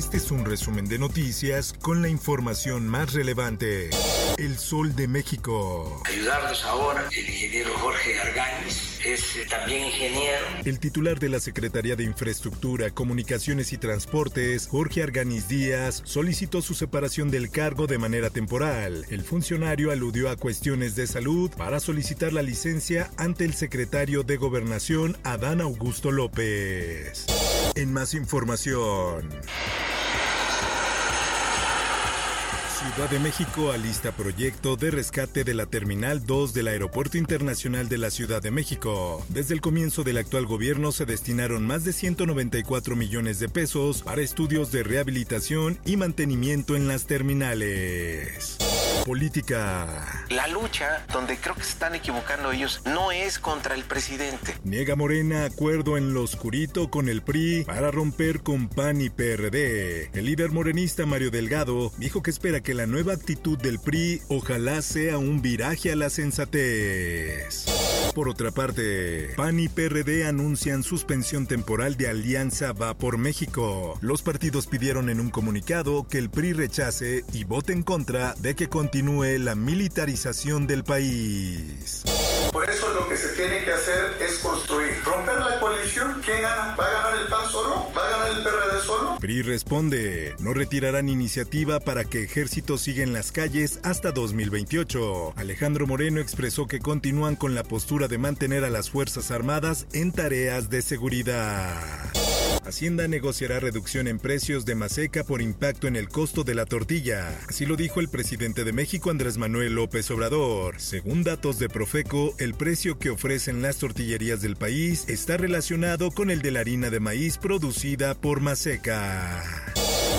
Este es un resumen de noticias con la información más relevante. El Sol de México. Ayudarnos ahora el ingeniero Jorge Argáñez, es eh, también ingeniero. El titular de la Secretaría de Infraestructura, Comunicaciones y Transportes, Jorge Arganiz Díaz, solicitó su separación del cargo de manera temporal. El funcionario aludió a cuestiones de salud para solicitar la licencia ante el secretario de Gobernación, Adán Augusto López. En más información. Ciudad de México alista proyecto de rescate de la Terminal 2 del Aeropuerto Internacional de la Ciudad de México. Desde el comienzo del actual gobierno se destinaron más de 194 millones de pesos para estudios de rehabilitación y mantenimiento en las terminales. Política. La lucha, donde creo que se están equivocando ellos, no es contra el presidente. Niega Morena acuerdo en lo oscurito con el PRI para romper con PAN y PRD. El líder morenista Mario Delgado dijo que espera que la nueva actitud del PRI ojalá sea un viraje a la sensatez. Por otra parte, PAN y PRD anuncian suspensión temporal de Alianza Va por México. Los partidos pidieron en un comunicado que el PRI rechace y vote en contra de que continúe la militarización del país. Por eso lo que se tiene que hacer es construir, romper la coalición. ¿Quién gana? ¿Va a ganar el PAN solo? ¿Va a ganar el PRD solo? PRI responde, no retirarán iniciativa para que ejército siga en las calles hasta 2028. Alejandro Moreno expresó que continúan con la postura de mantener a las Fuerzas Armadas en tareas de seguridad. Hacienda negociará reducción en precios de maseca por impacto en el costo de la tortilla. Así lo dijo el presidente de México Andrés Manuel López Obrador. Según datos de Profeco, el precio que ofrecen las tortillerías del país está relacionado con el de la harina de maíz producida por maseca.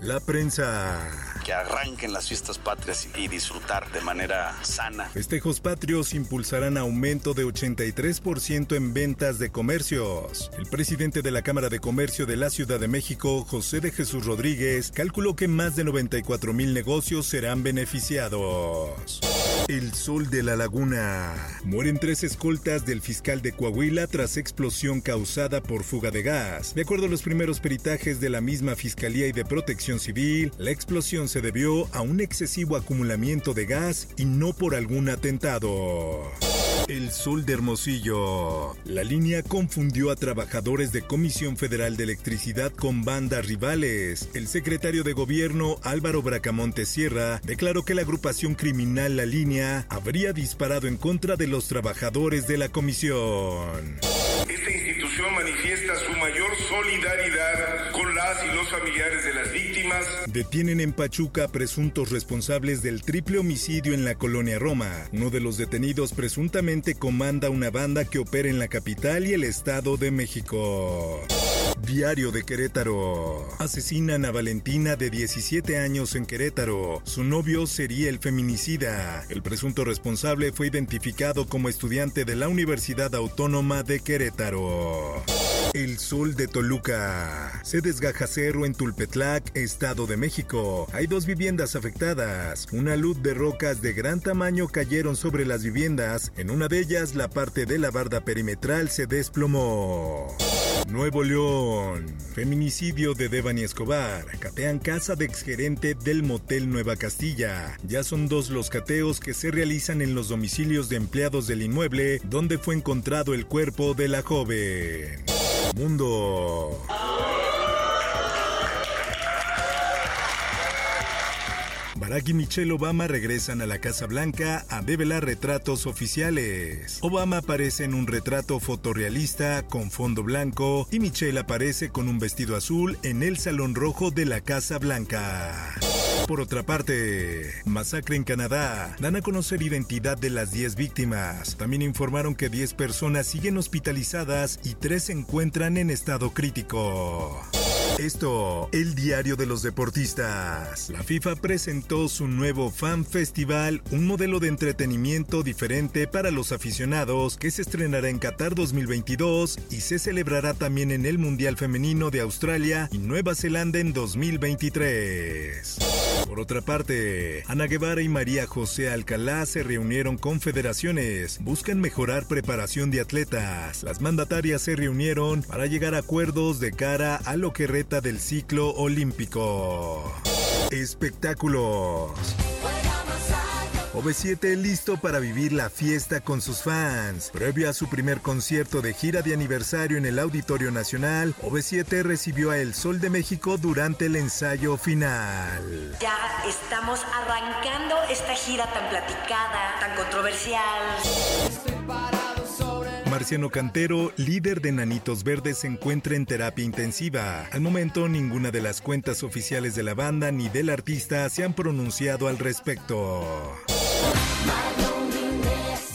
La prensa que arranquen las fiestas patrias y disfrutar de manera sana. Festejos patrios impulsarán aumento de 83% en ventas de comercios. El presidente de la Cámara de Comercio de la Ciudad de México, José de Jesús Rodríguez, calculó que más de 94 mil negocios serán beneficiados. El Sol de la Laguna. Mueren tres escoltas del fiscal de Coahuila tras explosión causada por fuga de gas. De acuerdo a los primeros peritajes de la misma Fiscalía y de Protección Civil, la explosión se debió a un excesivo acumulamiento de gas y no por algún atentado. El Sol de Hermosillo. La línea confundió a trabajadores de Comisión Federal de Electricidad con bandas rivales. El secretario de Gobierno, Álvaro Bracamonte Sierra, declaró que la agrupación criminal La Línea habría disparado en contra de los trabajadores de la comisión. Esta institución manifiesta su mayor solidaridad y los familiares de las víctimas. Detienen en Pachuca presuntos responsables del triple homicidio en la colonia Roma. Uno de los detenidos presuntamente comanda una banda que opera en la capital y el Estado de México. Diario de Querétaro. Asesinan a Valentina de 17 años en Querétaro. Su novio sería el feminicida. El presunto responsable fue identificado como estudiante de la Universidad Autónoma de Querétaro. El Sol de Toluca. Se desgaja cerro en Tulpetlac, Estado de México. Hay dos viviendas afectadas. Una luz de rocas de gran tamaño cayeron sobre las viviendas. En una de ellas, la parte de la barda perimetral se desplomó. Nuevo León. Feminicidio de Devani Escobar. Catean casa de exgerente del motel Nueva Castilla. Ya son dos los cateos que se realizan en los domicilios de empleados del inmueble donde fue encontrado el cuerpo de la joven. Mundo. Barack y Michelle Obama regresan a la Casa Blanca a develar retratos oficiales. Obama aparece en un retrato fotorrealista con fondo blanco y Michelle aparece con un vestido azul en el Salón Rojo de la Casa Blanca. Por otra parte, masacre en Canadá. Dan a conocer identidad de las 10 víctimas. También informaron que 10 personas siguen hospitalizadas y 3 se encuentran en estado crítico. Esto, el diario de los deportistas. La FIFA presentó su nuevo Fan Festival, un modelo de entretenimiento diferente para los aficionados que se estrenará en Qatar 2022 y se celebrará también en el Mundial Femenino de Australia y Nueva Zelanda en 2023. Por otra parte, Ana Guevara y María José Alcalá se reunieron con federaciones, buscan mejorar preparación de atletas. Las mandatarias se reunieron para llegar a acuerdos de cara a lo que reta del ciclo olímpico. Espectáculos. OV7 listo para vivir la fiesta con sus fans. Previo a su primer concierto de gira de aniversario en el Auditorio Nacional, OV7 recibió a El Sol de México durante el ensayo final. Ya estamos arrancando esta gira tan platicada, tan controversial. Marciano Cantero, líder de Nanitos Verdes, se encuentra en terapia intensiva. Al momento, ninguna de las cuentas oficiales de la banda ni del artista se han pronunciado al respecto.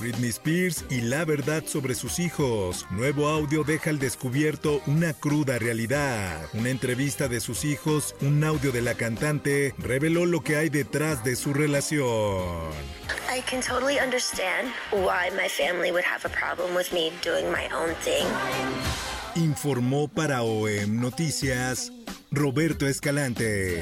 Britney Spears y la verdad sobre sus hijos. Nuevo audio deja al descubierto una cruda realidad. Una entrevista de sus hijos, un audio de la cantante, reveló lo que hay detrás de su relación. I can totally understand why my family would have a problem with me doing my own thing. Informó para OEM Noticias Roberto Escalante.